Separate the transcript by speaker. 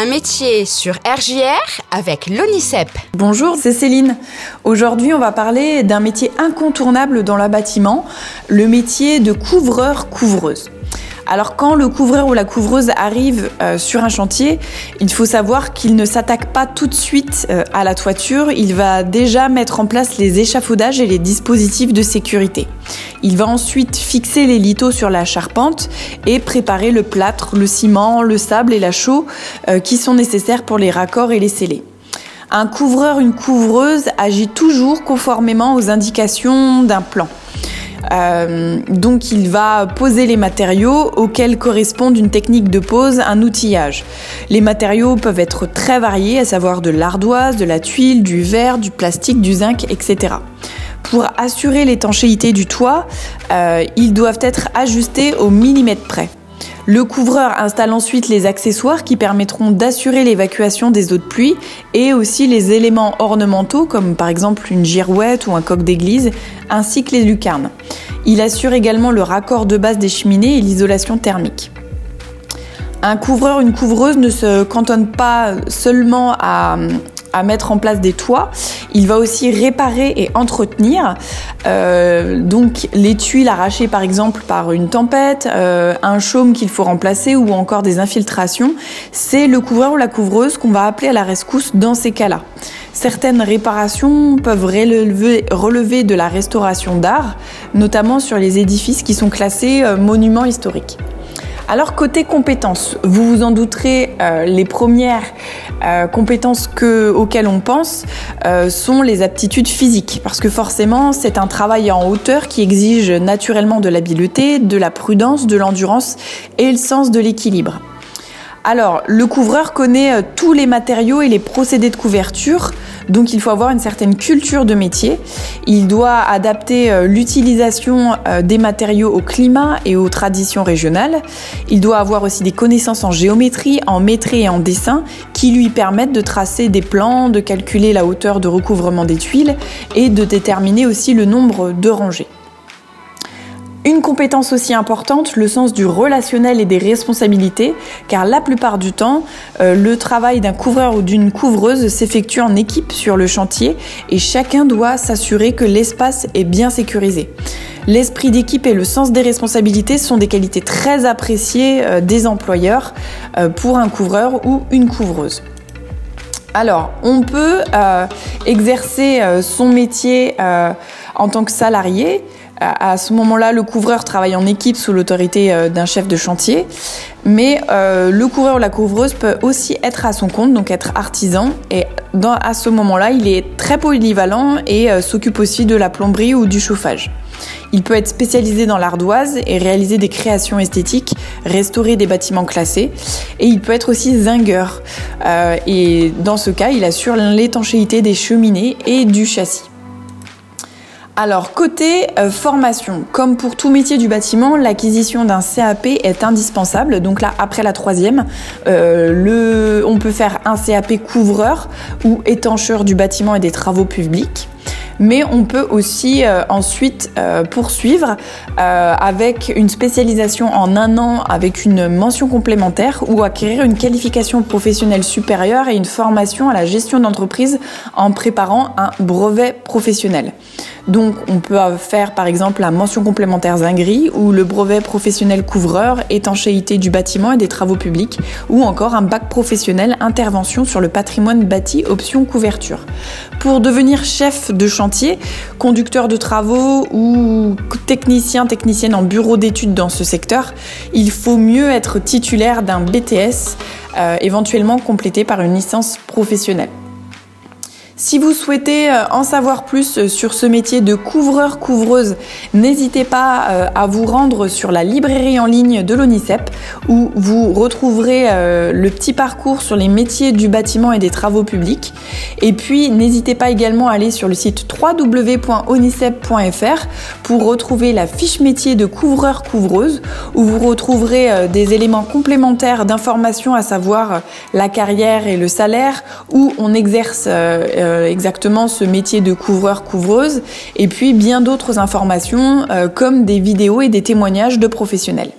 Speaker 1: Un métier sur RJR avec l'ONICEP.
Speaker 2: Bonjour, c'est Céline. Aujourd'hui, on va parler d'un métier incontournable dans le bâtiment, le métier de couvreur-couvreuse. Alors quand le couvreur ou la couvreuse arrive euh, sur un chantier, il faut savoir qu'il ne s'attaque pas tout de suite euh, à la toiture, il va déjà mettre en place les échafaudages et les dispositifs de sécurité. Il va ensuite fixer les lithos sur la charpente et préparer le plâtre, le ciment, le sable et la chaux euh, qui sont nécessaires pour les raccords et les scellés. Un couvreur, une couvreuse agit toujours conformément aux indications d'un plan. Euh, donc il va poser les matériaux auxquels correspondent une technique de pose, un outillage. Les matériaux peuvent être très variés, à savoir de l'ardoise, de la tuile, du verre, du plastique, du zinc, etc. Pour assurer l'étanchéité du toit, euh, ils doivent être ajustés au millimètre près. Le couvreur installe ensuite les accessoires qui permettront d'assurer l'évacuation des eaux de pluie et aussi les éléments ornementaux comme par exemple une girouette ou un coq d'église ainsi que les lucarnes. Il assure également le raccord de base des cheminées et l'isolation thermique. Un couvreur, une couvreuse ne se cantonne pas seulement à, à mettre en place des toits. Il va aussi réparer et entretenir. Euh, donc les tuiles arrachées par exemple par une tempête, euh, un chaume qu'il faut remplacer ou encore des infiltrations, c'est le couvreur ou la couvreuse qu'on va appeler à la rescousse dans ces cas-là. Certaines réparations peuvent relever, de la restauration d'art, notamment sur les édifices qui sont classés euh, monuments historiques. Alors côté compétences, vous vous en douterez, euh, les premières euh, compétences que, auxquelles on pense euh, sont les aptitudes physiques, parce que forcément c'est un travail en hauteur qui exige naturellement de l'habileté, de la prudence, de l'endurance et le sens de l'équilibre. Alors, le couvreur connaît tous les matériaux et les procédés de couverture, donc il faut avoir une certaine culture de métier. Il doit adapter euh, l'utilisation euh, des matériaux au climat et aux traditions régionales. Il doit avoir aussi des connaissances en géométrie, en métrie et en dessin qui lui permettent de tracer des plans, de calculer la hauteur de recouvrement des tuiles et de déterminer aussi le nombre de rangées. Une compétence aussi importante, le sens du relationnel et des responsabilités, car la plupart du temps, euh, le travail d'un couvreur ou d'une couvreuse s'effectue en équipe sur le chantier et chacun doit s'assurer que l'espace est bien sécurisé. L'esprit d'équipe et le sens des responsabilités sont des qualités très appréciées euh, des employeurs euh, pour un couvreur ou une couvreuse. Alors, on peut exercer son métier en tant que salarié, à, ce moment-là, le couvreur travaille en équipe sous l'autorité euh, d'un chef de chantier, mais euh, le couvreur ou la couvreuse peut aussi être à son compte, donc être artisan. Et à ce moment-là, il est très polyvalent et euh, s'occupe aussi de la plomberie ou du chauffage. Il peut être spécialisé dans l'ardoise et réaliser des créations esthétiques, restaurer des bâtiments classés. Et il peut être aussi zingueur. et dans ce cas, il assure l'étanchéité des cheminées et du châssis. Alors, côté euh, formation, comme pour tout métier du bâtiment, l'acquisition d'un CAP est indispensable. Donc là, après la troisième, euh, on peut faire un CAP couvreur ou étancheur du bâtiment et des travaux publics mais on peut aussi euh, ensuite poursuivre avec une spécialisation en un an avec une mention complémentaire ou acquérir une qualification professionnelle supérieure et une formation à la gestion d'entreprise en préparant un brevet professionnel. Donc on peut faire par exemple la mention complémentaire Zingri ou le brevet professionnel couvreur, étanchéité du bâtiment et des travaux publics ou encore un bac professionnel intervention sur le patrimoine bâti option couverture. Pour devenir chef de chantier conducteur de travaux ou technicien, technicienne en bureau d'études dans ce secteur, il faut mieux être titulaire d'un BTS, euh, éventuellement complété par une licence professionnelle. Si vous souhaitez euh, en savoir plus euh, sur ce métier de couvreur-couvreuse, n'hésitez pas euh, à vous rendre sur la librairie en ligne de l'ONICEP où vous retrouverez le petit parcours sur les métiers du bâtiment et des travaux publics. Et puis n'hésitez pas également à aller sur le site www.onicep.fr pour retrouver la fiche métier de couvreur-couvreuse où vous retrouverez des éléments complémentaires d'information à savoir la carrière et le salaire où on exerce exactement ce métier de couvreur-couvreuse et puis bien d'autres informations euh, comme des vidéos et des témoignages de professionnels.